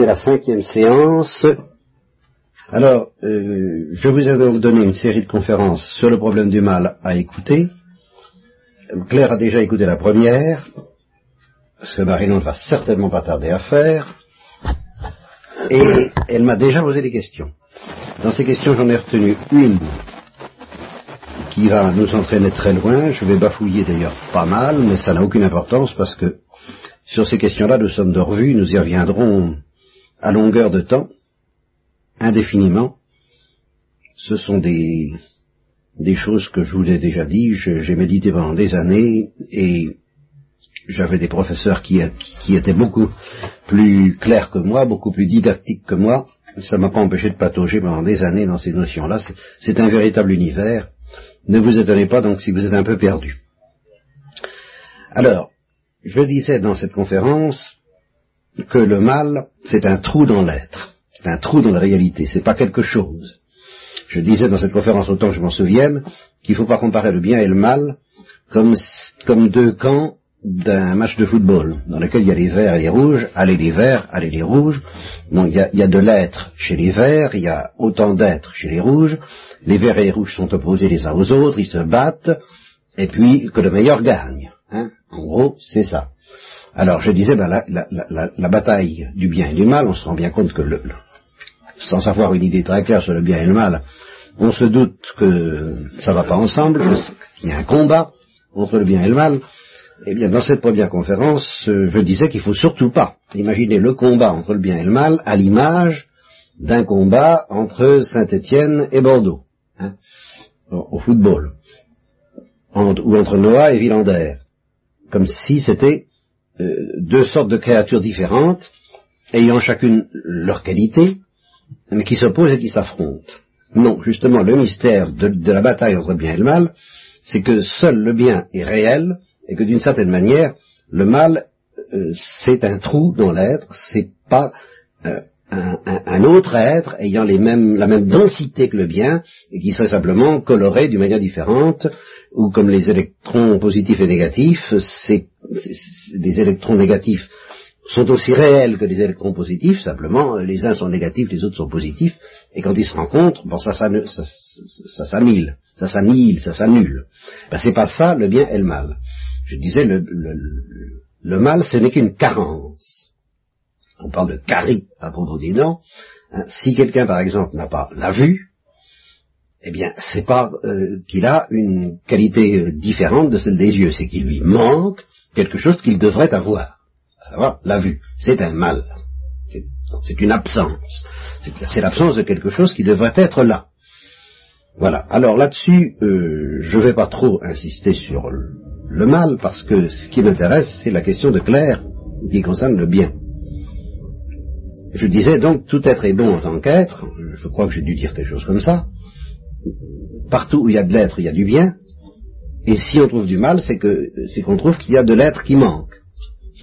c'est la cinquième séance. Alors, euh, je vous ai donc donné une série de conférences sur le problème du mal à écouter. Claire a déjà écouté la première, ce que Marinon ne va certainement pas tarder à faire, et elle m'a déjà posé des questions. Dans ces questions, j'en ai retenu une qui va nous entraîner très loin. Je vais bafouiller d'ailleurs pas mal, mais ça n'a aucune importance parce que sur ces questions-là, nous sommes de revue, nous y reviendrons à longueur de temps, indéfiniment. Ce sont des, choses que je vous ai déjà dit, j'ai médité pendant des années et j'avais des professeurs qui, qui, étaient beaucoup plus clairs que moi, beaucoup plus didactiques que moi. Ça m'a pas empêché de patauger pendant des années dans ces notions-là. C'est un véritable univers. Ne vous étonnez pas donc si vous êtes un peu perdu. Alors, je disais dans cette conférence que le mal, c'est un trou dans l'être, c'est un trou dans la réalité, c'est pas quelque chose. Je disais dans cette conférence, autant que je m'en souvienne, qu'il ne faut pas comparer le bien et le mal comme, deux camps d'un match de football, dans lequel il y a les verts et les rouges, allez les verts, allez les rouges. Non, il y a, il y a de l'être chez les verts, il y a autant d'être chez les rouges. Les verts et les rouges sont opposés les uns aux autres, ils se battent, et puis que le meilleur gagne. Hein en gros, c'est ça. Alors, je disais, ben, la, bataille du bien et du mal, on se rend bien compte que, le, sans avoir une idée très claire sur le bien et le mal, on se doute que ça va pas ensemble, qu'il y a un combat entre le bien et le mal. Eh bien, dans cette première conférence, euh, je disais qu'il faut surtout pas imaginer le combat entre le bien et le mal à l'image d'un combat entre Saint-Étienne et Bordeaux, hein, au, football, ou entre Noah et Villander, comme si c'était deux sortes de créatures différentes, ayant chacune leur qualité, mais qui s'opposent et qui s'affrontent. Non, justement, le mystère de, la bataille entre le bien et le mal, c'est que seul le bien est réel, et que d'une certaine manière, le mal, euh, c'est un trou dans l'être, c'est pas euh, un, autre être ayant la même densité que le bien, et qui serait simplement coloré d'une manière différente, ou comme les électrons positifs et négatifs, c'est, des électrons négatifs sont aussi réels que les électrons positifs, simplement les uns sont négatifs, les autres sont positifs, et quand ils se rencontrent, bon, ça, ça, ça, s'annule, ça s'annule, ça s'annule. Ben, c'est pas ça le bien et le mal. Je disais, le, le, mal, ce n'est qu'une carence. On parle de carie à propos des dents. Hein, si quelqu'un, par exemple, n'a pas la vue, eh bien, c'est pas euh, qu'il a une qualité euh, différente de celle des yeux, c'est qu'il lui manque quelque chose qu'il devrait avoir, à savoir la vue. C'est un mal. C'est une absence. C'est l'absence de quelque chose qui devrait être là. Voilà. Alors là-dessus, euh, je ne vais pas trop insister sur le mal, parce que ce qui m'intéresse, c'est la question de Claire qui concerne le bien. Je disais donc, tout être est bon en tant qu'être, je crois que j'ai dû dire quelque chose comme ça. Partout où il y a de l'être, il y a du bien, et si on trouve du mal, c'est que c'est qu'on trouve qu'il y a de l'être qui manque.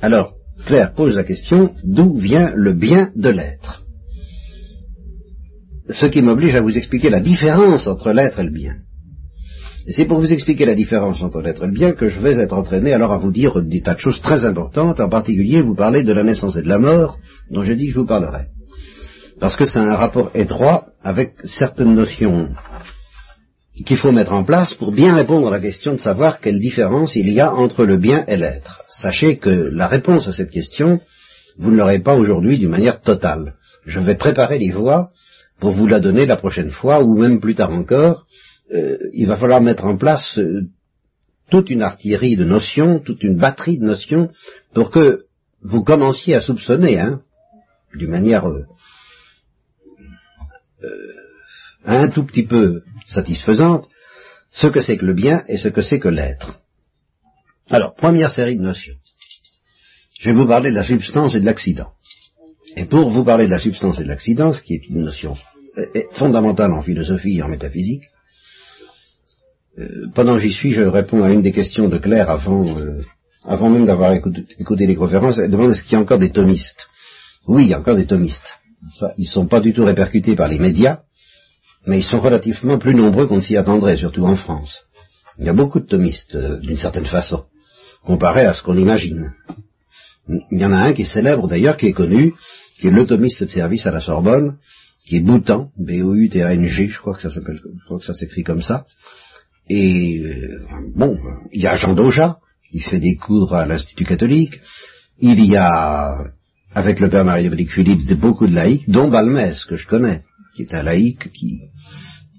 Alors, Claire pose la question, d'où vient le bien de l'être? Ce qui m'oblige à vous expliquer la différence entre l'être et le bien. Et c'est pour vous expliquer la différence entre l'être et le bien que je vais être entraîné alors à vous dire des tas de choses très importantes, en particulier vous parler de la naissance et de la mort, dont je dis que je vous parlerai. Parce que c'est un rapport étroit avec certaines notions qu'il faut mettre en place pour bien répondre à la question de savoir quelle différence il y a entre le bien et l'être. Sachez que la réponse à cette question, vous ne l'aurez pas aujourd'hui d'une manière totale. Je vais préparer les voies pour vous la donner la prochaine fois, ou même plus tard encore, euh, il va falloir mettre en place euh, toute une artillerie de notions, toute une batterie de notions, pour que vous commenciez à soupçonner, hein, d'une manière euh, un tout petit peu satisfaisante, ce que c'est que le bien et ce que c'est que l'être. Alors, première série de notions. Je vais vous parler de la substance et de l'accident. Et pour vous parler de la substance et de l'accident, ce qui est une notion fondamentale en philosophie et en métaphysique, euh, pendant que j'y suis, je réponds à une des questions de Claire avant, euh, avant même d'avoir écouté, les conférences. Elle demande est-ce qu'il y a encore des thomistes? Oui, il y a encore des thomistes. Ils ne sont pas du tout répercutés par les médias, mais ils sont relativement plus nombreux qu'on ne s'y attendrait, surtout en France. Il y a beaucoup de thomistes, euh, d'une certaine façon, comparé à ce qu'on imagine. Il y en a un qui est célèbre d'ailleurs, qui est connu, qui est l'automiste de service à la Sorbonne, qui est Boutan, B-O-U-T-A-N-G, je crois que ça s'appelle, je crois que ça s'écrit comme ça. Et euh, bon, il y a Jean Doja, qui fait des cours à l'Institut catholique. Il y a, avec le père Marie-Dominique Philippe, beaucoup de laïcs, dont Balmès, que je connais, qui est un laïc, qui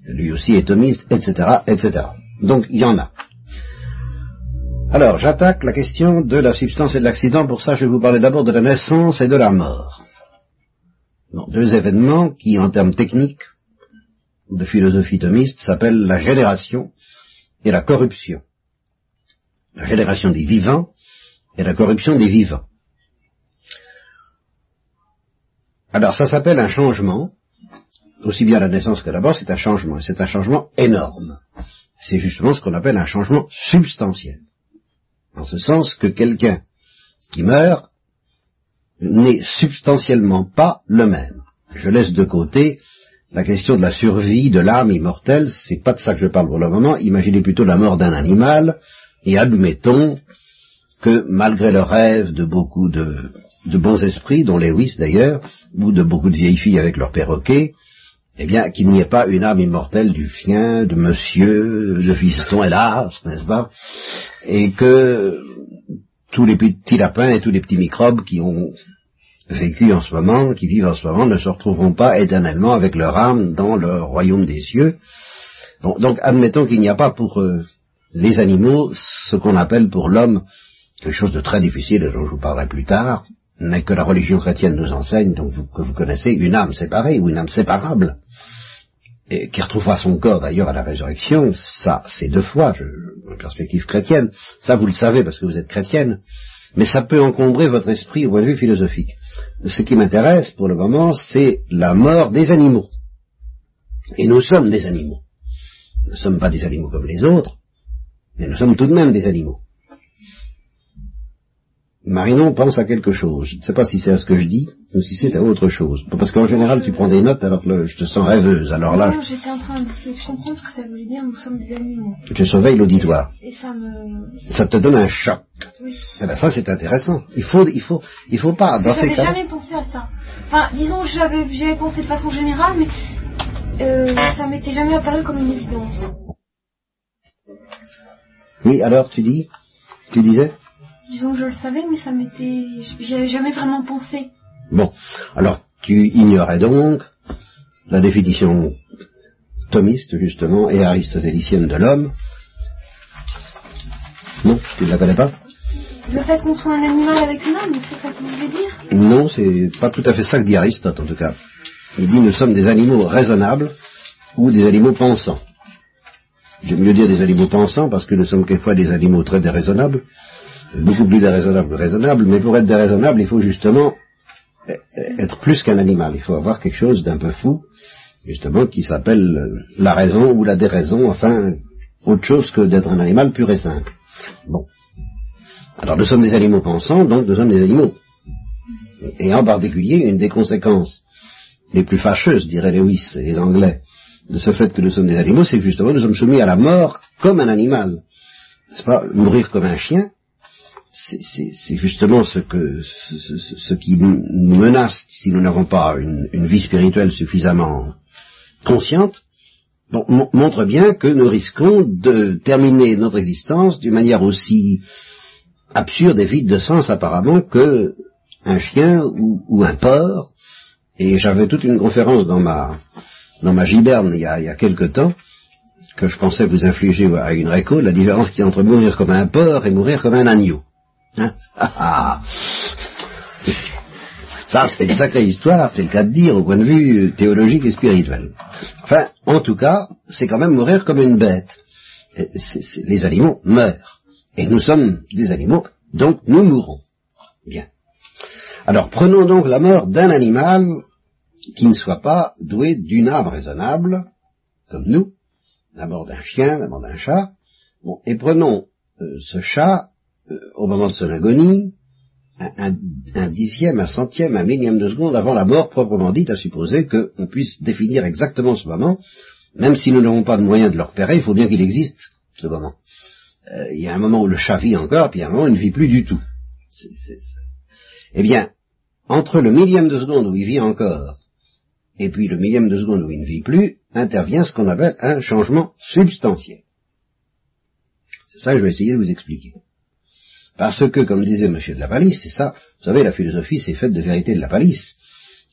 lui aussi est thomiste, etc., etc. Donc il y en a. Alors, j'attaque la question de la substance et de l'accident. Pour ça, je vais vous parler d'abord de la naissance et de la mort. deux événements qui, en termes techniques de philosophie thomiste, s'appellent la génération et la corruption. La génération des vivants et la corruption des vivants. Alors, ça s'appelle un changement. Aussi bien la naissance que la mort, c'est un changement. C'est un changement énorme. C'est justement ce qu'on appelle un changement substantiel. En ce sens que quelqu'un qui meurt n'est substantiellement pas le même. Je laisse de côté la question de la survie de l'âme immortelle, c'est pas de ça que je parle pour le moment, imaginez plutôt la mort d'un animal, et admettons que malgré le rêve de beaucoup de, bons esprits, dont Lewis d'ailleurs, ou de beaucoup de vieilles filles avec leurs perroquets, eh bien, qu'il n'y ait pas une âme immortelle du chien, de monsieur, de fiston, hélas, n'est-ce pas? Et que tous les petits lapins et tous les petits microbes qui ont vécu en ce moment, qui vivent en ce moment, ne se retrouveront pas éternellement avec leur âme dans le royaume des cieux. donc, admettons qu'il n'y a pas pour euh, les animaux ce qu'on appelle pour l'homme quelque chose de très difficile, dont je vous parlerai plus tard, mais que la religion chrétienne nous enseigne, donc que vous connaissez, une âme séparée ou une âme séparable, et qui retrouvera son corps d'ailleurs à la résurrection, ça c'est deux fois, je, perspective chrétienne, ça vous le savez parce que vous êtes chrétienne, mais ça peut encombrer votre esprit au point de vue philosophique. Ce qui m'intéresse pour le moment, c'est la mort des animaux. Et nous sommes des animaux. Nous ne sommes pas des animaux comme les autres, mais nous sommes tout de même des animaux. Marinon pense à quelque chose. Je ne sais pas si c'est à ce que je dis ou si c'est à autre chose. Parce qu'en général, tu prends des notes alors que je te sens rêveuse. Alors là, non, j'étais en train d'essayer de comprendre ce que ça voulait dire. Nous sommes des animaux. Je surveille l'auditoire. Et ça me. Ça te donne un choc. Oui. Eh ben ça, c'est intéressant. Il faut, il faut, il faut pas dans ces cas. Jamais pensé à ça. Enfin, disons, j'avais, j'avais pensé de façon générale, mais euh, ça m'était jamais apparu comme une évidence. Oui, alors tu dis, tu disais? Disons que je le savais, mais ça m'était... J'y avais jamais vraiment pensé. Bon, alors tu ignorais donc la définition thomiste, justement, et aristotélicienne de l'homme. Non, tu ne la connais pas? Le fait qu'on soit un animal avec une âme, c'est ça que vous voulez dire? Non, c'est pas tout à fait ça que dit Aristote, en tout cas. Il dit nous sommes des animaux raisonnables ou des animaux pensants. J'aime mieux dire des animaux pensants parce que nous sommes quelquefois des animaux très déraisonnables beaucoup plus déraisonnable raisonnable, mais pour être déraisonnable, il faut justement être plus qu'un animal. Il faut avoir quelque chose d'un peu fou, justement, qui s'appelle la raison ou la déraison, enfin, autre chose que d'être un animal pur et simple. Bon. Alors nous sommes des animaux pensants, donc nous sommes des animaux. Et en particulier, une des conséquences les plus fâcheuses, diraient Lewis et les Anglais, de ce fait que nous sommes des animaux, c'est que justement nous sommes soumis à la mort comme un animal. N'est-ce pas? Mourir comme un chien, c'est justement ce, qui nous menace si nous n'avons pas une, vie spirituelle suffisamment consciente, montre bien que nous risquons de terminer notre existence d'une manière aussi absurde et vide de sens apparemment que un chien ou, un porc. Et j'avais toute une conférence dans ma giberne il y a, il y a quelque temps que je pensais vous infliger à une réco, la différence qui est entre mourir comme un porc et mourir comme un agneau. Ça, c'est une sacrée histoire, c'est le cas de dire, au point de vue théologique et spirituel. Enfin, en tout cas, c'est quand même mourir comme une bête. les animaux meurent. Et nous sommes des animaux, donc nous mourrons. Bien. Alors, prenons donc la mort d'un animal qui ne soit pas doué d'une âme raisonnable, comme nous, la mort d'un chien, la mort d'un chat, bon, et prenons euh, ce chat au moment de son agonie, un, dixième, un centième, un millième de seconde avant la mort proprement dite, à supposer qu'on puisse définir exactement ce moment, même si nous n'avons pas de moyen de le repérer, il faut bien qu'il existe, ce moment. Euh, il y a un moment où le chat vit encore, puis il y a un moment où il ne vit plus du tout. Eh bien, entre le millième de seconde où il vit encore et puis le millième de seconde où il ne vit plus, intervient ce qu'on appelle un changement substantiel. C'est ça que je vais essayer de vous expliquer. Parce que, comme disait M. de la Palisse, c'est ça, vous savez, la philosophie, c'est faite de vérité de la palisse.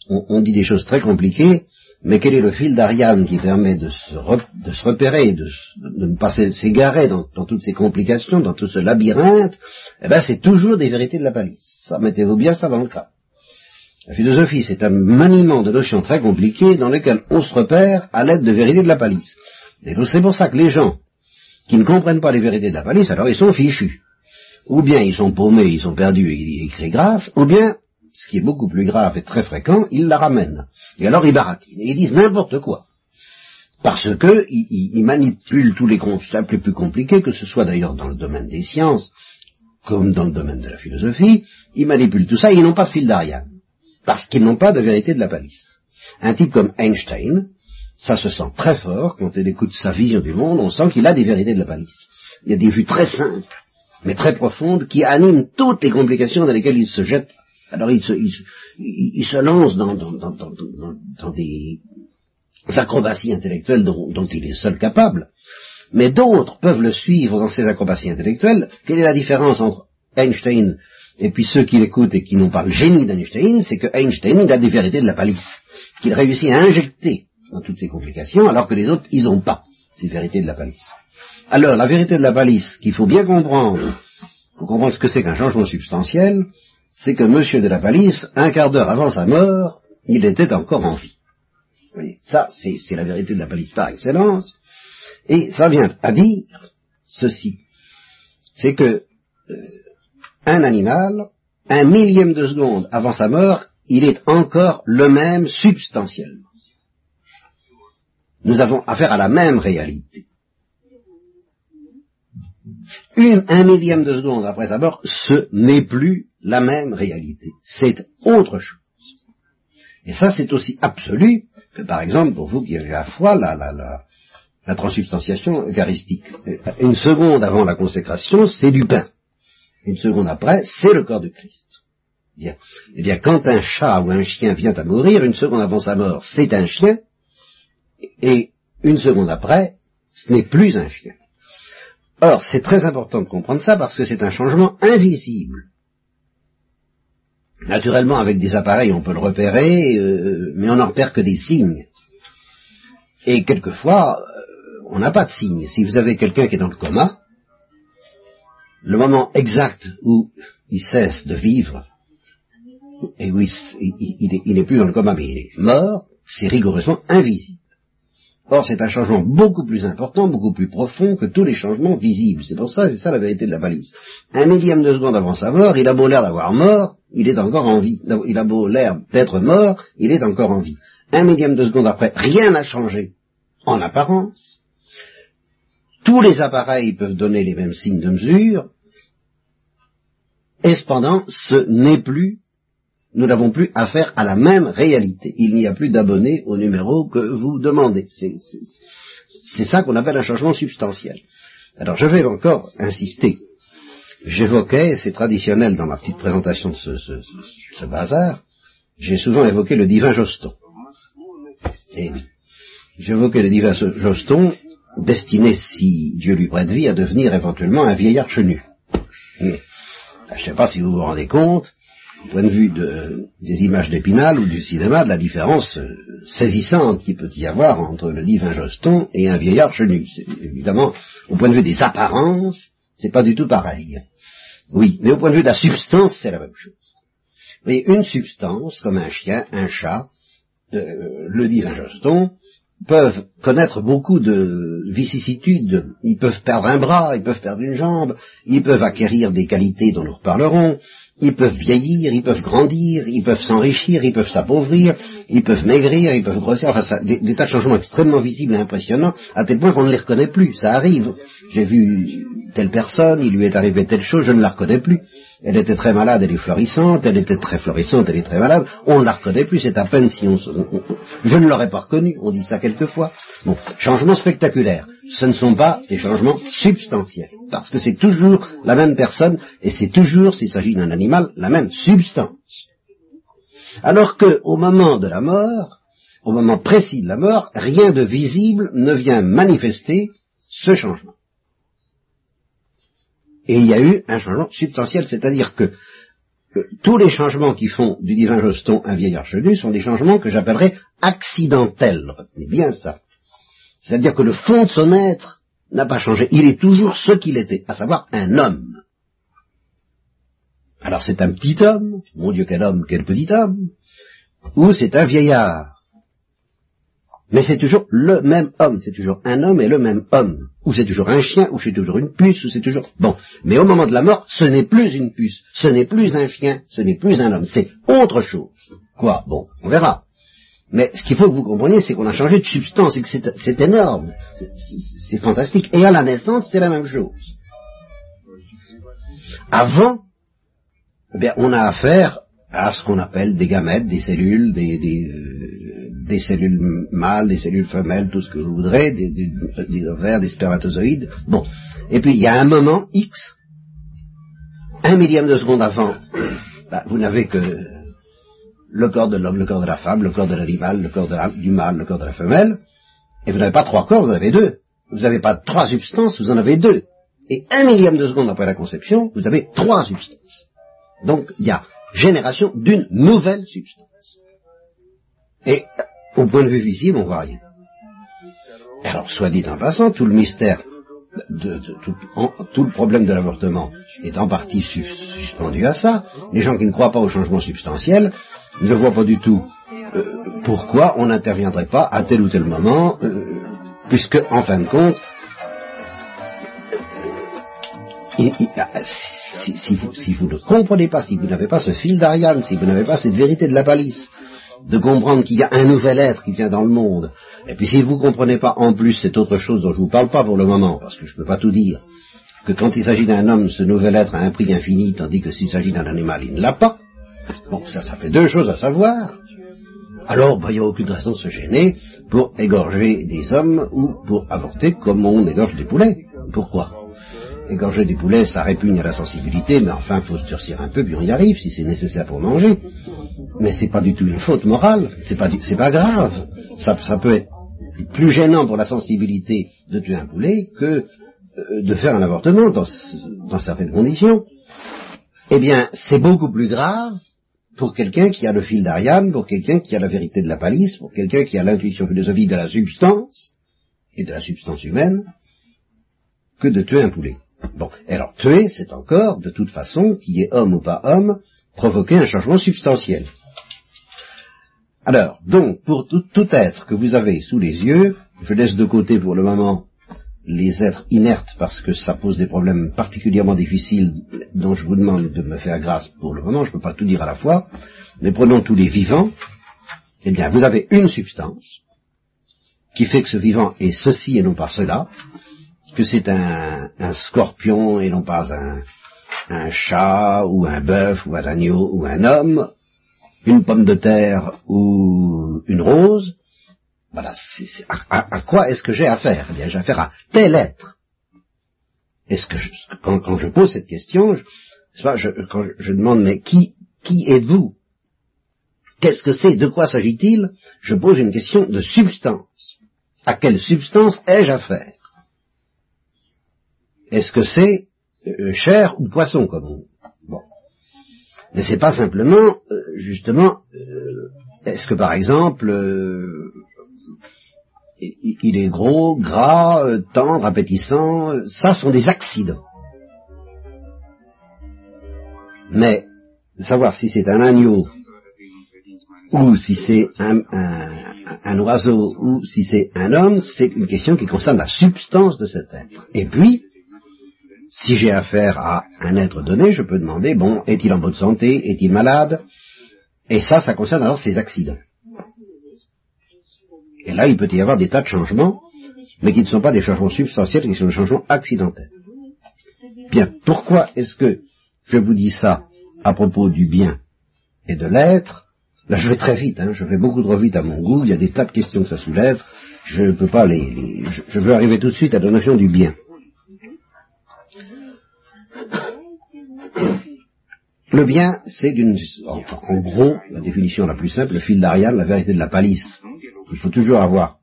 On, dit des choses très compliquées, mais quel est le fil d'Ariane qui permet de se, repérer, de, ne pas s'égarer dans, toutes ces complications, dans tout ce labyrinthe? Eh bien, c'est toujours des vérités de la palisse. Ça, mettez-vous bien ça dans le cas. La philosophie, c'est un maniement de notions très compliquées dans lesquelles on se repère à l'aide de vérités de la palisse. Et c'est pour ça que les gens qui ne comprennent pas les vérités de la palisse, alors ils sont fichus. Ou bien ils sont paumés, ils sont perdus et ils crient grâce, ou bien, ce qui est beaucoup plus grave et très fréquent, ils la ramènent. Et alors ils baratinent, et ils disent n'importe quoi. Parce que ils, manipulent tous les concepts les plus compliqués, que ce soit d'ailleurs dans le domaine des sciences, comme dans le domaine de la philosophie, ils manipulent tout ça et ils n'ont pas de fil d'Ariane parce qu'ils n'ont pas de vérité de la palisse. Un type comme Einstein, ça se sent très fort quand on écoute sa vision du monde, on sent qu'il a des vérités de la palisse. Il y a des vues très simples, mais très profondes, qui animent toutes les complications dans lesquelles il se jette. Alors il se, lance dans, des acrobaties intellectuelles dont, dont il est seul capable, mais d'autres peuvent le suivre dans ces acrobaties intellectuelles. Quelle est la différence entre Einstein et puis ceux qui l'écoutent et qui n'ont pas le génie d'Einstein, c'est que Einstein, il a des vérités de la palisse, qu'il réussit à injecter dans toutes ces complications, alors que les autres, ils n'ont pas ces vérités de la palisse. Alors, la vérité de la palisse, qu'il faut bien comprendre, pour comprendre ce que c'est qu'un changement substantiel, c'est que Monsieur de la palisse, un quart d'heure avant sa mort, il était encore en vie. Voyez, ça, c'est la vérité de la palisse par excellence, et ça vient à dire ceci, c'est que euh, un animal, un millième de seconde avant sa mort, il est encore le même substantiellement. Nous avons affaire à la même réalité. Un millième de seconde après sa mort, ce n'est plus la même réalité. C'est autre chose. Et ça, c'est aussi absolu que, par exemple, pour vous qui avez la foi, la, la, la, la transubstantiation eucharistique. Une seconde avant la consécration, c'est du pain une seconde après, c'est le corps de Christ. Bien. Eh bien, quand un chat ou un chien vient à mourir, une seconde avant sa mort, c'est un chien, et une seconde après, ce n'est plus un chien. Or, c'est très important de comprendre ça parce que c'est un changement invisible. Naturellement, avec des appareils, on peut le repérer, euh, mais on n'en repère que des signes. Et quelquefois, euh, on n'a pas de signes. Si vous avez quelqu'un qui est dans le coma, le moment exact où il cesse de vivre, et où il n'est plus dans le coma, mais il est mort, c'est rigoureusement invisible. Or, c'est un changement beaucoup plus important, beaucoup plus profond que tous les changements visibles. C'est pour ça, c'est ça la vérité de la balise. Un millième de seconde avant sa mort, il a beau l'air d'avoir mort, il est encore en vie. Il a beau l'air d'être mort, il est encore en vie. Un millième de seconde après, rien n'a changé en apparence. Tous les appareils peuvent donner les mêmes signes de mesure, et cependant, ce n'est plus, nous n'avons plus affaire à la même réalité. Il n'y a plus d'abonnés au numéro que vous demandez. C'est ça qu'on appelle un changement substantiel. Alors je vais encore insister. J'évoquais, c'est traditionnel dans ma petite présentation de ce, bazar, j'ai souvent évoqué le divin Joston. Et j'évoquais le divin Joston, destiné, si Dieu lui prête vie, à devenir éventuellement un vieillard chenu. Je ne sais pas si vous vous rendez compte, au point de vue des images d'Épinal ou du cinéma, de la différence euh, saisissante qu'il peut y avoir entre le divin Joston et un vieillard chenu. Évidemment, au point de vue des apparences, c'est pas du tout pareil. Oui, mais au point de vue de la substance, c'est la même chose. Mais une substance, comme un chien, un chat, euh, le divin Joston, peuvent connaître beaucoup de vicissitudes. Ils peuvent perdre un bras, ils peuvent perdre une jambe, ils peuvent acquérir des qualités dont nous reparlerons, ils peuvent vieillir, ils peuvent grandir, ils peuvent s'enrichir, ils peuvent s'appauvrir, ils peuvent maigrir, ils peuvent grossir, enfin ça, des, tas de changements extrêmement visibles et impressionnants, à tel point qu'on ne les reconnaît plus. Ça arrive. J'ai vu telle personne, il lui est arrivé telle chose, je ne la reconnais plus. Elle était très malade, elle est florissante, elle était très florissante, elle est très malade, on ne la reconnaît plus, c'est à peine si on, Je ne l'aurais pas reconnue, on dit ça quelquefois. Bon, changements spectaculaires, ce ne sont pas des changements substantiels, parce que c'est toujours la même personne, et c'est toujours, s'il s'agit d'un animal, la même substance. Alors que, au moment de la mort, au moment précis de la mort, rien de visible ne vient manifester ce changement. Et il y a eu un changement substantiel, c'est-à-dire que tous les changements qui font du divin Joston un vieil archelu sont des changements que j'appellerais accidentels. Retenez bien ça. C'est-à-dire que le fond de son être n'a pas changé. Il est toujours ce qu'il était, à savoir un homme. Alors c'est un petit homme, mon Dieu quel homme, quel petit homme, ou c'est un vieillard. Mais c'est toujours le même homme, c'est toujours un homme et le même homme. Ou c'est toujours un chien, ou c'est toujours une puce, ou c'est toujours... Bon, mais au moment de la mort, ce n'est plus une puce, ce n'est plus un chien, ce n'est plus un homme, c'est autre chose. Quoi? Bon, on verra. Mais ce qu'il faut que vous compreniez, c'est qu'on a changé de substance et que c'est énorme, c'est fantastique. Et à la naissance, c'est la même chose. Avant, eh bien, on a affaire à ce qu'on appelle des gamètes, des cellules, des, euh, cellules mâles, des cellules femelles, tout ce que vous voudrez, des, des, ovaires, des spermatozoïdes. Bon. Et puis il y a un moment X, un millième de seconde avant, bah, vous n'avez que le corps de l'homme, le corps de la femme, le corps de l'animal, le corps du mâle, le corps de la femelle, et vous n'avez pas trois corps, vous en avez deux. Vous n'avez pas trois substances, vous en avez deux. Et un millième de seconde après la conception, vous avez trois substances. Donc il y a génération d'une nouvelle substance. Et au point de vue visible, on voit rien. Alors, soit dit en passant, tout le mystère, de, tout, le problème de l'avortement est en partie suspendu à ça. Les gens qui ne croient pas au changement substantiel ne voient pas du tout euh, pourquoi on n'interviendrait pas à tel ou tel moment, euh, puisque, en fin de compte, ah, si, vous, ne comprenez pas, si vous n'avez pas ce fil d'Ariane, si vous n'avez pas cette vérité de la palisse, de comprendre qu'il y a un nouvel être qui vient dans le monde, et puis si vous ne comprenez pas en plus cette autre chose dont je ne vous parle pas pour le moment, parce que je ne peux pas tout dire, que quand il s'agit d'un homme, ce nouvel être a un prix infini, tandis que s'il s'agit d'un animal, il ne l'a pas, bon, ça, ça fait deux choses à savoir, alors bah, il n'y a aucune raison de se gêner pour égorger des hommes ou pour avorter comme on égorge des poulets. Pourquoi? Égorger des poulets, ça répugne à la sensibilité, mais enfin, faut se durcir un peu, puis on y arrive, si c'est nécessaire pour manger. Mais c'est pas du tout une faute morale, c'est pas, pas grave. Ça, peut être plus gênant pour la sensibilité de tuer un poulet que euh, de faire un avortement dans certaines conditions. Eh bien, c'est beaucoup plus grave pour quelqu'un qui a le fil d'Ariane, pour quelqu'un qui a la vérité de la palisse, pour quelqu'un qui a l'intuition philosophique de la substance, et de la substance humaine, que de tuer un poulet. Bon, alors tuer, c'est encore, de toute façon, qui est homme ou pas homme, provoquer un changement substantiel. Alors, donc, pour tout, être que vous avez sous les yeux, je laisse de côté pour le moment les êtres inertes parce que ça pose des problèmes particulièrement difficiles dont je vous demande de me faire grâce pour le moment, je ne peux pas tout dire à la fois, mais prenons tous les vivants, eh bien, vous avez une substance qui fait que ce vivant est ceci et non pas cela, que c'est un, scorpion et non pas un, chat ou un bœuf ou un agneau ou un homme, une pomme de terre ou une rose, voilà, à, quoi est-ce que j'ai affaire? Eh bien, j'ai affaire à tel être. Est-ce que quand, je pose cette question, je, je, quand je demande mais qui, qui êtes-vous? Qu'est-ce que c'est? De quoi s'agit-il? Je pose une question de substance. À quelle substance ai-je affaire? Est-ce que c'est euh, chair ou poisson comme on Bon. Mais c'est pas simplement, euh, justement, euh, est-ce que par exemple, il est gros, gras, tendre, appétissant, ça sont des accidents. Mais savoir si c'est un agneau ou si c'est un, oiseau ou si c'est un homme, c'est une question qui concerne la substance de cet être. Et puis, si j'ai affaire à un être donné, je peux demander, bon, est-il en bonne santé, est-il malade? Et ça, ça concerne alors ces accidents. Et là, il peut y avoir des tas de changements, mais qui ne sont pas des changements substantiels, qui sont des changements accidentels. Bien, pourquoi est-ce que je vous dis ça à propos du bien et de l'être? Là, je vais très vite, hein, je vais beaucoup trop vite à mon goût, il y a des tas de questions que ça soulève, je ne peux pas les... je, je veux arriver tout de suite à la notion du bien. Le bien, c'est d'une, en, gros, la définition la plus simple, le fil d'Ariane, la vérité de la palisse. Il faut toujours avoir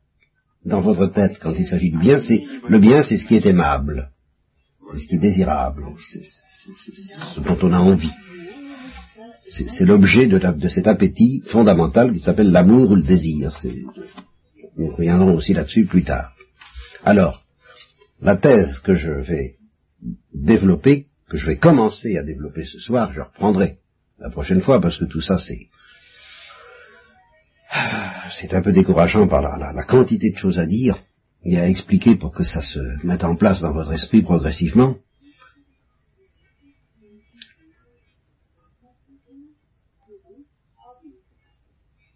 dans votre tête quand il s'agit du bien, c'est le bien, c'est ce qui est aimable, c'est ce qui est désirable, c'est ce dont on a envie. C'est l'objet de, cet appétit fondamental qui s'appelle l'amour ou le désir. Nous reviendrons aussi là-dessus plus tard. Alors, la thèse que je vais développer, que je vais commencer à développer ce soir, je reprendrai la prochaine fois parce que tout ça c'est c'est un peu décourageant par la, la, quantité de choses à dire et à expliquer pour que ça se mette en place dans votre esprit progressivement.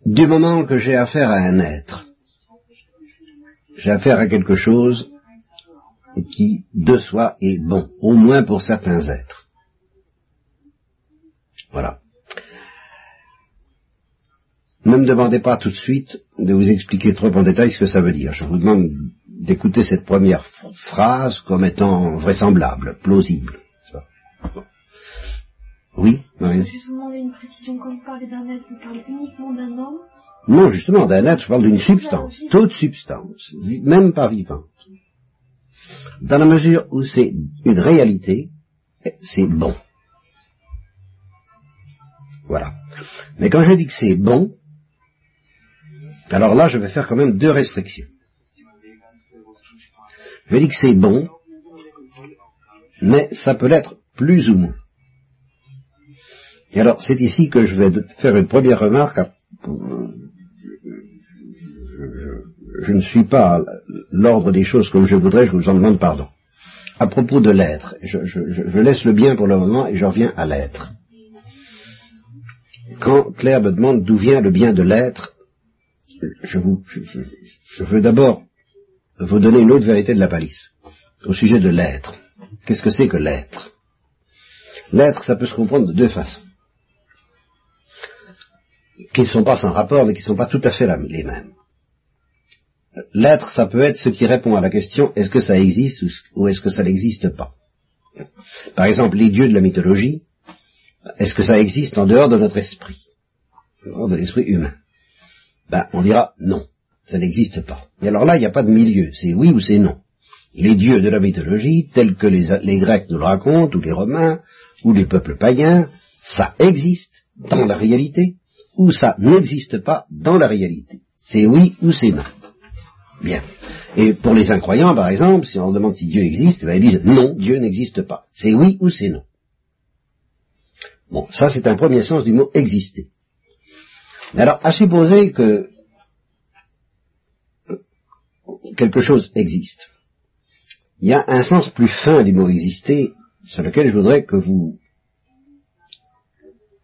Du moment que j'ai affaire à un être, j'ai affaire à quelque chose qui, de soi, est bon, au moins pour certains êtres. Voilà. Ne me demandez pas tout de suite de vous expliquer trop en détail ce que ça veut dire. Je vous demande d'écouter cette première phrase comme étant vraisemblable, plausible. Oui, Marie Je juste vous demander une précision. Quand vous parlez d'un être, vous parlez uniquement d'un homme? Non, justement, d'un être, je parle d'une substance, toute substance, même pas vivante. Dans la mesure où c'est une réalité, c'est bon. Voilà. Mais quand je dis que c'est bon, alors là, je vais faire quand même deux restrictions. Je dire que c'est bon, mais ça peut l'être plus ou moins. Et alors, c'est ici que je vais faire une première remarque. Je, ne suis pas l'ordre des choses comme je voudrais, je vous en demande pardon. À propos de l'être, je, je, laisse le bien pour le moment et je reviens à l'être. Quand Claire me demande d'où vient le bien de l'être, je, vous, je, veux d'abord vous donner une autre vérité de la palisse, au sujet de l'être. Qu'est-ce que c'est que l'être? L'être, ça peut se comprendre de deux façons, qui ne sont pas sans rapport, mais qui ne sont pas tout à fait les mêmes. L'être, ça peut être ce qui répond à la question est-ce que ça existe ou est-ce que ça n'existe pas? Par exemple, les dieux de la mythologie, est-ce que ça existe en dehors de notre esprit, en dehors de l'esprit humain ben, on dira non, ça n'existe pas. Et alors là, il n'y a pas de milieu, c'est oui ou c'est non. Les dieux de la mythologie, tels que les, Grecs nous le racontent, ou les Romains, ou les peuples païens, ça existe dans la réalité, ou ça n'existe pas dans la réalité. C'est oui ou c'est non. Bien. Et pour les incroyants, par exemple, si on leur demande si Dieu existe, ben, ils disent non, Dieu n'existe pas. C'est oui ou c'est non. Bon, ça c'est un premier sens du mot exister. Alors, à supposer que quelque chose existe, il y a un sens plus fin du mot exister sur lequel je voudrais que vous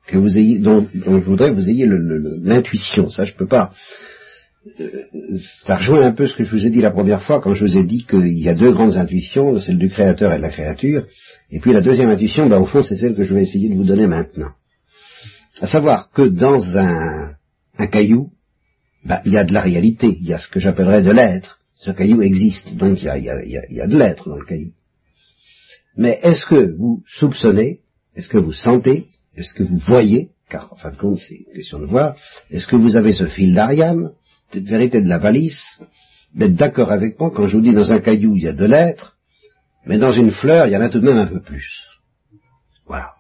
que vous ayez dont, je voudrais que vous ayez l'intuition. Ça, je peux pas. Euh, ça rejoint un peu ce que je vous ai dit la première fois quand je vous ai dit qu'il y a deux grandes intuitions, celle du créateur et de la créature, et puis la deuxième intuition, ben, au fond, c'est celle que je vais essayer de vous donner maintenant. À savoir que dans un, caillou, ben, il y a de la réalité, il y a ce que j'appellerais de l'être. Ce caillou existe, donc il y a, il y a de l'être dans le caillou. Mais est-ce que vous soupçonnez, est-ce que vous sentez, est-ce que vous voyez, car en fin de compte c'est une question de voir, est-ce que vous avez ce fil d'Ariane, vérité de la valise, d'être d'accord avec moi quand je vous dis dans un caillou il y a de l'être, mais dans une fleur il y en a tout de même un peu plus. Voilà.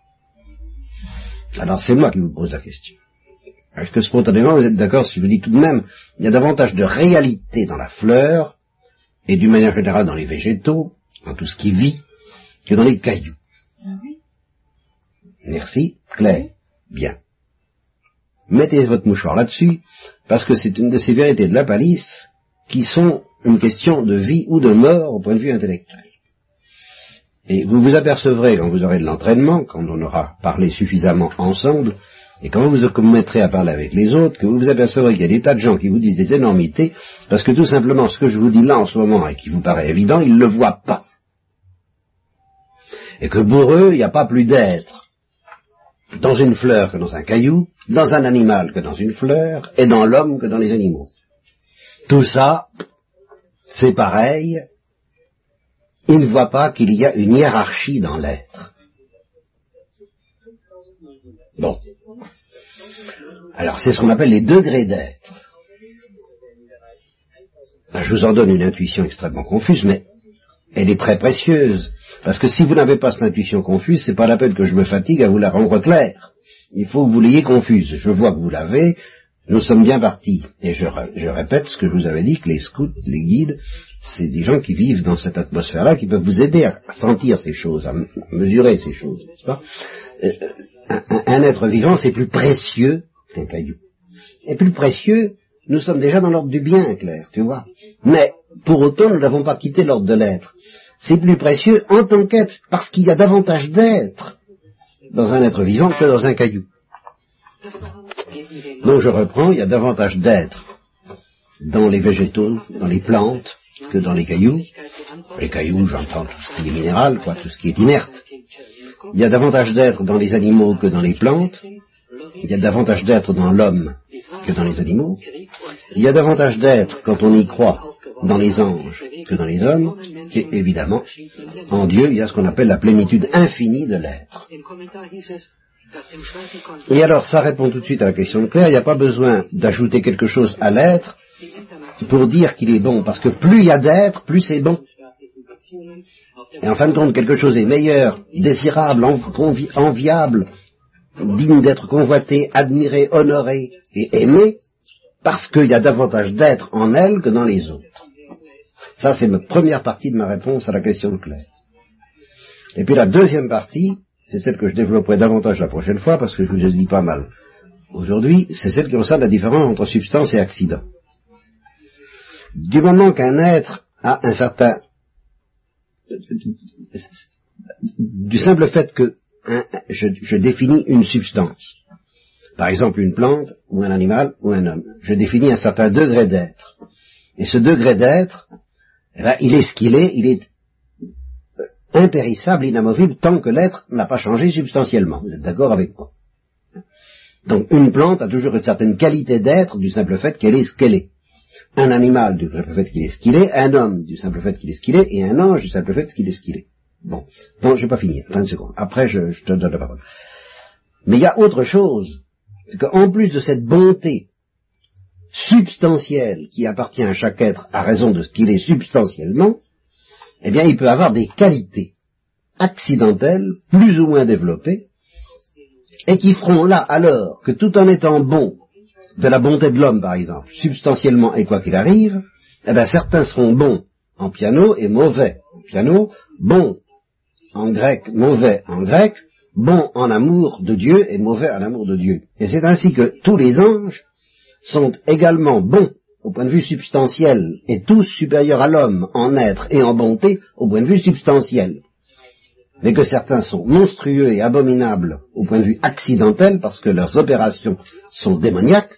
Alors c'est moi qui vous pose la question. Est-ce que spontanément vous êtes d'accord si je vous dis tout de même, il y a davantage de réalité dans la fleur, et d'une manière générale dans les végétaux, dans tout ce qui vit, que dans les cailloux? Ah Merci. Claire. Bien. Mettez votre mouchoir là-dessus, parce que c'est une de ces vérités de la palisse qui sont une question de vie ou de mort au point de vue intellectuel. Et vous vous apercevrez, quand vous aurez de l'entraînement, quand on aura parlé suffisamment ensemble, et quand vous vous mettrez à parler avec les autres, que vous vous apercevrez qu'il y a des tas de gens qui vous disent des énormités, parce que tout simplement ce que je vous dis là en ce moment et qui vous paraît évident, ils ne le voient pas. Et que pour eux, il n'y a pas plus d'être dans une fleur que dans un caillou, dans un animal que dans une fleur, et dans l'homme que dans les animaux. Tout ça, c'est pareil, ils ne voient pas qu'il y a une hiérarchie dans l'être. Bon. Alors, c'est ce qu'on appelle les degrés d'être. Ben, je vous en donne une intuition extrêmement confuse, mais elle est très précieuse. Parce que si vous n'avez pas cette intuition confuse, c'est pas la peine que je me fatigue à vous la rendre claire. Il faut que vous l'ayez confuse. Je vois que vous l'avez, nous sommes bien partis. Et je, répète ce que je vous avais dit, que les scouts, les guides, c'est des gens qui vivent dans cette atmosphère-là, qui peuvent vous aider à, sentir ces choses, à mesurer ces choses. Pas? Euh, un, être vivant, c'est plus précieux qu'un caillou. Et plus précieux, nous sommes déjà dans l'ordre du bien, Claire, tu vois. Mais, pour autant, nous n'avons pas quitté l'ordre de l'être. C'est plus précieux en tant qu'être, parce qu'il y a davantage d'être dans un être vivant que dans un caillou. Donc je reprends, il y a davantage d'êtres dans les végétaux, dans les plantes, que dans les cailloux. Les cailloux, j'entends tout ce qui est minéral, quoi, tout ce qui est inerte. Il y a davantage d'êtres dans les animaux que dans les plantes. Il y a davantage d'êtres dans l'homme que dans les animaux. Il y a davantage d'êtres, quand on y croit, dans les anges que dans les hommes. Et évidemment, en Dieu, il y a ce qu'on appelle la plénitude infinie de l'être. Et alors, ça répond tout de suite à la question de Claire, il n'y a pas besoin d'ajouter quelque chose à l'être pour dire qu'il est bon, parce que plus il y a d'être, plus c'est bon. Et en fin de compte, quelque chose est meilleur, désirable, enviable, digne d'être convoité, admiré, honoré et aimé, parce qu'il y a davantage d'être en elle que dans les autres. Ça, c'est ma première partie de ma réponse à la question de Claire. Et puis la deuxième partie, c'est celle que je développerai davantage la prochaine fois, parce que je vous ai dit pas mal. Aujourd'hui, c'est celle qui concerne la différence entre substance et accident. Du moment qu'un être a un certain... Du simple fait que je, je définis une substance, par exemple une plante, ou un animal, ou un homme, je définis un certain degré d'être. Et ce degré d'être, eh ben, il est ce qu'il est, il est impérissable, inamovible, tant que l'être n'a pas changé substantiellement. Vous êtes d'accord avec moi Donc une plante a toujours une certaine qualité d'être du simple fait qu'elle est ce qu'elle est. Un animal du simple fait qu'il est ce qu'il est, un homme du simple fait qu'il est ce qu'il est, et un ange du simple fait qu'il est ce qu'il est. Bon, donc je vais pas finir, 30 secondes. Après, je, je te donne la parole. Mais il y a autre chose, c'est qu'en plus de cette bonté substantielle qui appartient à chaque être à raison de ce qu'il est substantiellement, eh bien, il peut avoir des qualités accidentelles, plus ou moins développées, et qui feront là, alors, que tout en étant bon, de la bonté de l'homme, par exemple, substantiellement et quoi qu'il arrive, eh bien, certains seront bons en piano et mauvais en piano, bons en grec, mauvais en grec, bons en amour de Dieu et mauvais en amour de Dieu. Et c'est ainsi que tous les anges sont également bons au point de vue substantiel, et tous supérieurs à l'homme en être et en bonté au point de vue substantiel. Mais que certains sont monstrueux et abominables au point de vue accidentel parce que leurs opérations sont démoniaques,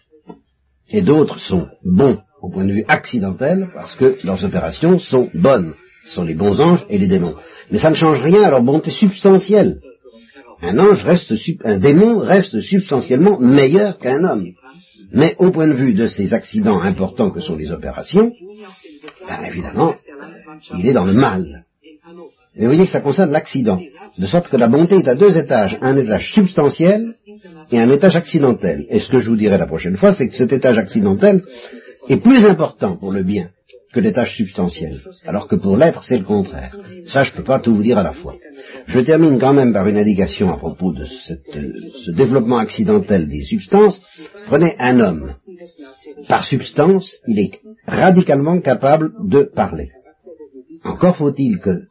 et d'autres sont bons au point de vue accidentel parce que leurs opérations sont bonnes. Ce sont les bons anges et les démons. Mais ça ne change rien à leur bonté substantielle. Un ange reste, un démon reste substantiellement meilleur qu'un homme. Mais au point de vue de ces accidents importants que sont les opérations, ben évidemment, il est dans le mal. Et vous voyez que ça concerne l'accident. De sorte que la bonté est à deux étages, un étage substantiel et un étage accidentel. Et ce que je vous dirai la prochaine fois, c'est que cet étage accidentel est plus important pour le bien que l'étage substantiel, alors que pour l'être, c'est le contraire. Ça, je ne peux pas tout vous dire à la fois. Je termine quand même par une indication à propos de ce développement accidentel des substances. Prenez un homme. Par substance, il est radicalement capable de parler. Encore faut-il que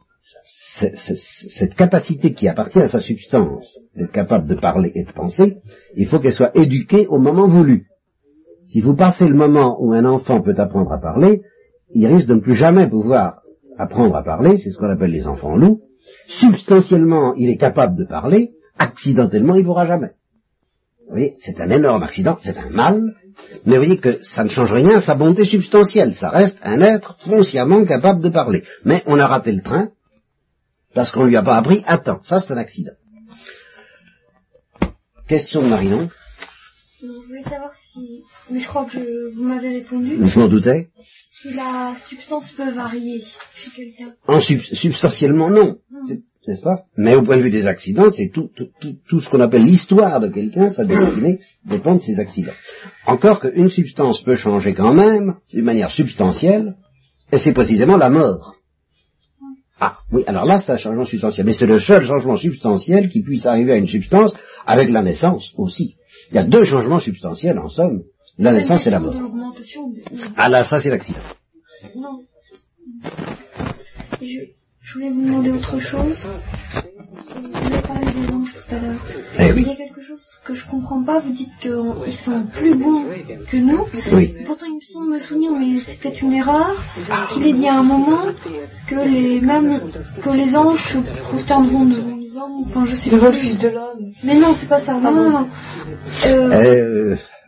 cette capacité qui appartient à sa substance, d'être capable de parler et de penser, il faut qu'elle soit éduquée au moment voulu. Si vous passez le moment où un enfant peut apprendre à parler, il risque de ne plus jamais pouvoir apprendre à parler, c'est ce qu'on appelle les enfants loups, substantiellement, il est capable de parler, accidentellement, il ne pourra jamais. Vous voyez, c'est un énorme accident, c'est un mal, mais vous voyez que ça ne change rien à sa bonté substantielle, ça reste un être foncièrement capable de parler. Mais on a raté le train, parce qu'on ne lui a pas appris à temps. Ça, c'est un accident. Question de Marinon. Je voulais savoir si, mais je crois que vous m'avez répondu. Je m'en doutais. Si la substance peut varier chez quelqu'un. En substantiellement, non. n'est-ce pas? Mais au point de vue des accidents, c'est tout, tout, tout, tout ce qu'on appelle l'histoire de quelqu'un, sa destinée dépend de ses accidents. Encore qu'une substance peut changer quand même, d'une manière substantielle, et c'est précisément la mort. Ah, oui, alors là, c'est un changement substantiel. Mais c'est le seul changement substantiel qui puisse arriver à une substance avec la naissance aussi. Il y a deux changements substantiels, en somme. La naissance et la mort. Ah là, ça c'est l'accident. Non. Je, je voulais vous demander autre chose. Vous avez parlé des anges tout à l'heure. Eh oui. Il y a quelque chose que je comprends pas. Vous dites qu'ils sont plus bons que nous. Oui. Pourtant, il me semble me souvenir, mais c'est peut-être une erreur, qu'il est dit à un moment que les même que les anges se prosterneront devant les hommes. Enfin, je sais Devant le. Fils de l'homme. Mais non, c'est pas ça. Non, non, non. Euh, Euh,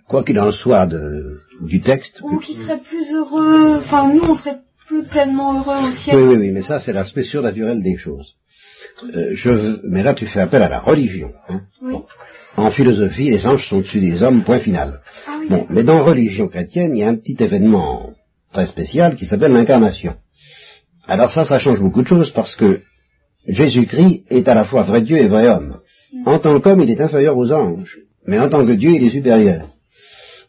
quoi qu'il en soit de, du texte, ou qui serait plus heureux. Enfin, nous, on serait plus pleinement heureux au ciel. Oui, oui, oui, mais ça, c'est l'aspect surnaturel des choses. Euh, je, veux- mais là, tu fais appel à la religion. hein. Oui. En philosophie, les anges sont au-dessus des hommes, point final. Ah oui. Bon, mais dans religion chrétienne, il y a un petit événement très spécial qui s'appelle l'incarnation. Alors ça, ça change beaucoup de choses parce que Jésus-Christ est à la fois vrai Dieu et vrai homme. En tant qu'homme, il est inférieur aux anges, mais en tant que Dieu, il est supérieur.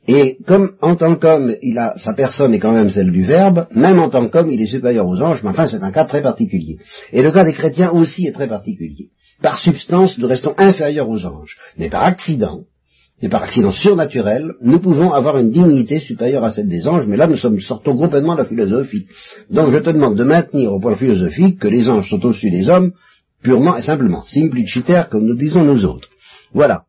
Et comme en tant qu'homme, il a sa personne est quand même celle du Verbe, même en tant qu'homme, il est supérieur aux anges, mais enfin c'est un cas très particulier. Et le cas des chrétiens aussi est très particulier. Par substance, nous restons inférieurs aux anges, mais par accident, et par accident surnaturel, nous pouvons avoir une dignité supérieure à celle des anges, mais là nous sommes, sortons complètement de la philosophie. Donc je te demande de maintenir au point philosophique que les anges sont au-dessus des hommes, purement et simplement, simpliciter, comme nous disons nous autres. Voilà.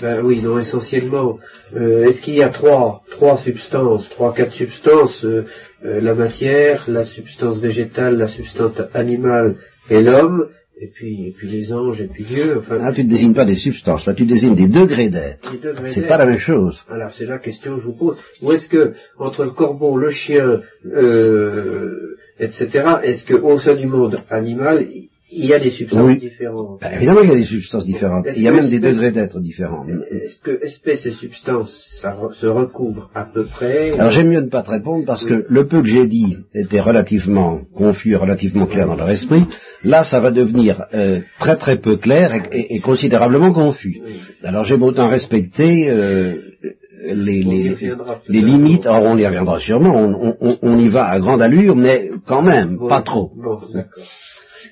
Ben oui, non, essentiellement. Euh, Est-ce qu'il y a trois, trois substances, trois, quatre substances euh, euh, La matière, la substance végétale, la substance animale et l'homme, et puis, et puis les anges, et puis Dieu. Enfin, Là tu ne désignes pas des substances, là tu désignes des degrés d'être. C'est pas la même chose. Alors c'est la question que je vous pose. Où est-ce que entre le corbeau, le chien, euh, etc. Est-ce que au sein du monde animal, il y a des substances Oui. différentes Ben, évidemment il y a des substances différentes, il y a même des espèce- degrés d'être différents. Est-ce que espèces et substances ça re- se recouvrent à peu près Alors j'aime mieux ne pas te répondre parce que le peu que j'ai dit était relativement confus, relativement clair dans leur esprit. Là, ça va devenir euh, très très peu clair et, et- et considérablement confus. Oui. Alors j'aime autant respecter euh, les, les, les limites. Alors on y reviendra sûrement, on, on- on y va à grande allure, mais quand même, Bon, pas trop. Bon,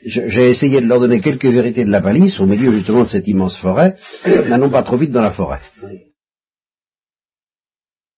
J'ai essayé de leur donner quelques vérités de la palisse au milieu justement de cette immense forêt. N'allons pas trop vite dans la forêt.